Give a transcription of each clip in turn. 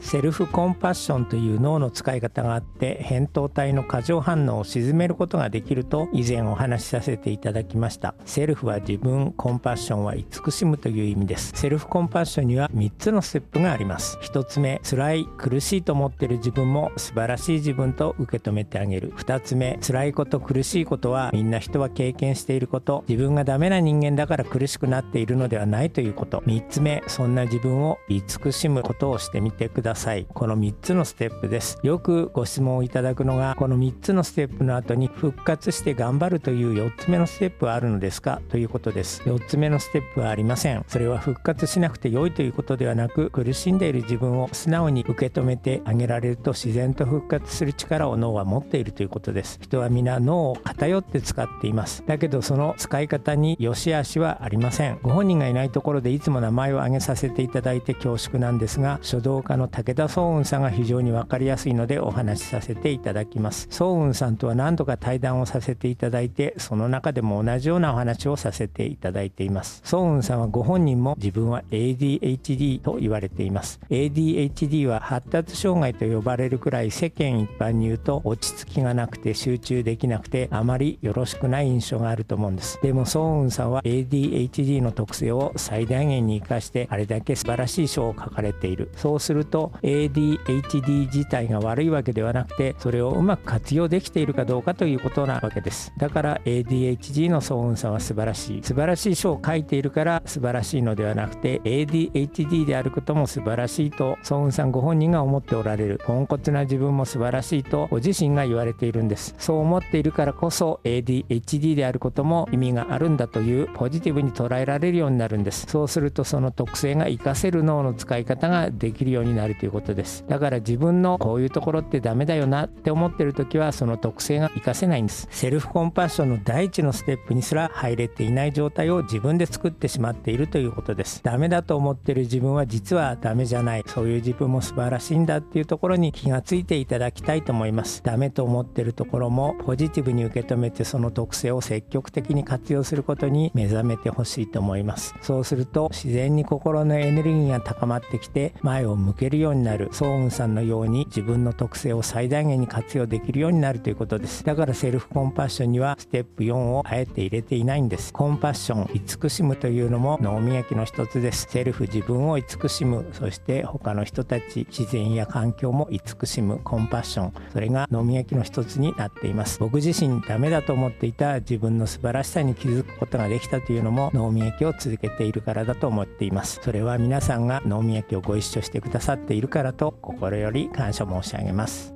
セルフコンパッションという脳の使い方があって扁桃体の過剰反応を鎮めることができると以前お話しさせていただきました。セルフは自分コンパッションは慈しむという意味です。セルフコンパッションには3つのステップがあります。1つ目辛い苦しいと思っている自分も素晴らしい自分と受け止めてあげる。2つ目辛いこと苦しいことはみんな人は経験していること。自分がダメな人間だから苦しくなっているのではないということ。3つ目そんな自分を慈しむことをしてみてください。ださい。この3つのステップです。よくご質問をいただくのがこの3つのステップの後に復活して頑張るという4つ目のステップはあるのですか？ということです。4つ目のステップはありません。それは復活しなくて良いということではなく苦しんでいる自分を素直に受け止めてあげられると自然と復活する力を脳は持っているということです。人は皆脳を偏って使っています。だけどその使い方に良し悪しはありません。ご本人がいないところでいつも名前を挙げさせていただいて恐縮なんですが書道家の武田壮雲さんが非常に分かりやすいのでお話しさせていただきます。壮雲さんとは何度か対談をさせていただいてその中でも同じようなお話をさせていただいています。壮雲さんはご本人も自分は ADHD と言われています。ADHD は発達障害と呼ばれるくらい世間一般に言うと落ち着きがなくて集中できなくてあまりよろしくない印象があると思うんです。でも壮雲さんは ADHD の特性を最大限に生かしてあれだけ素晴らしい書を書かれている。そうすると ADHD 自体が悪いわけではなくてそれをうまく活用できているかどうかということなわけです。だから ADHD の騒音さんは素晴らしい。素晴らしい書を書いているから素晴らしいのではなくて ADHD であることも素晴らしいと騒音さんご本人が思っておられる。ポンコツな自分も素晴らしいとご自身が言われているんです。そう思っているからこそ ADHD であることも意味があるんだというポジティブに捉えられるようになるんです。そうするとその特性が活かせる脳の使い方ができるようになる。ということです。だから自分のこういうところってダメだよなって思ってる時はその特性が活かせないんです。セルフコンパッションの第一のステップにすら入れていない状態を自分で作ってしまっているということです。ダメだと思ってる自分は実はダメじゃない。そういう自分も素晴らしいんだっていうところに気がついていただきたいと思います。ダメと思ってるところもポジティブに受け止めてその特性を積極的に活用することに目覚めてほしいと思います。そうすると自然に心のエネルギーが高まってきて前を向けるようようになるそう雲さんのように自分の特性を最大限に活用できるようになるということです。だからセルフコンパッションにはステップ4をあえて入れていないんです。コンパッション慈しむというのも脳磨きの一つです。セルフ自分を慈しむそして他の人たち自然や環境も慈しむコンパッション。それが脳磨きの一つになっています。僕自身ダメだと思っていた自分の素晴らしさに気づくことができたというのも脳磨きを続けているからだと思っています。それは皆さんが脳磨きをご一緒してくださってているからと心より感謝申し上げます。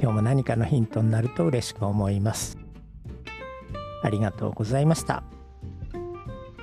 今日も何かのヒントになると嬉しく思います。ありがとうございました。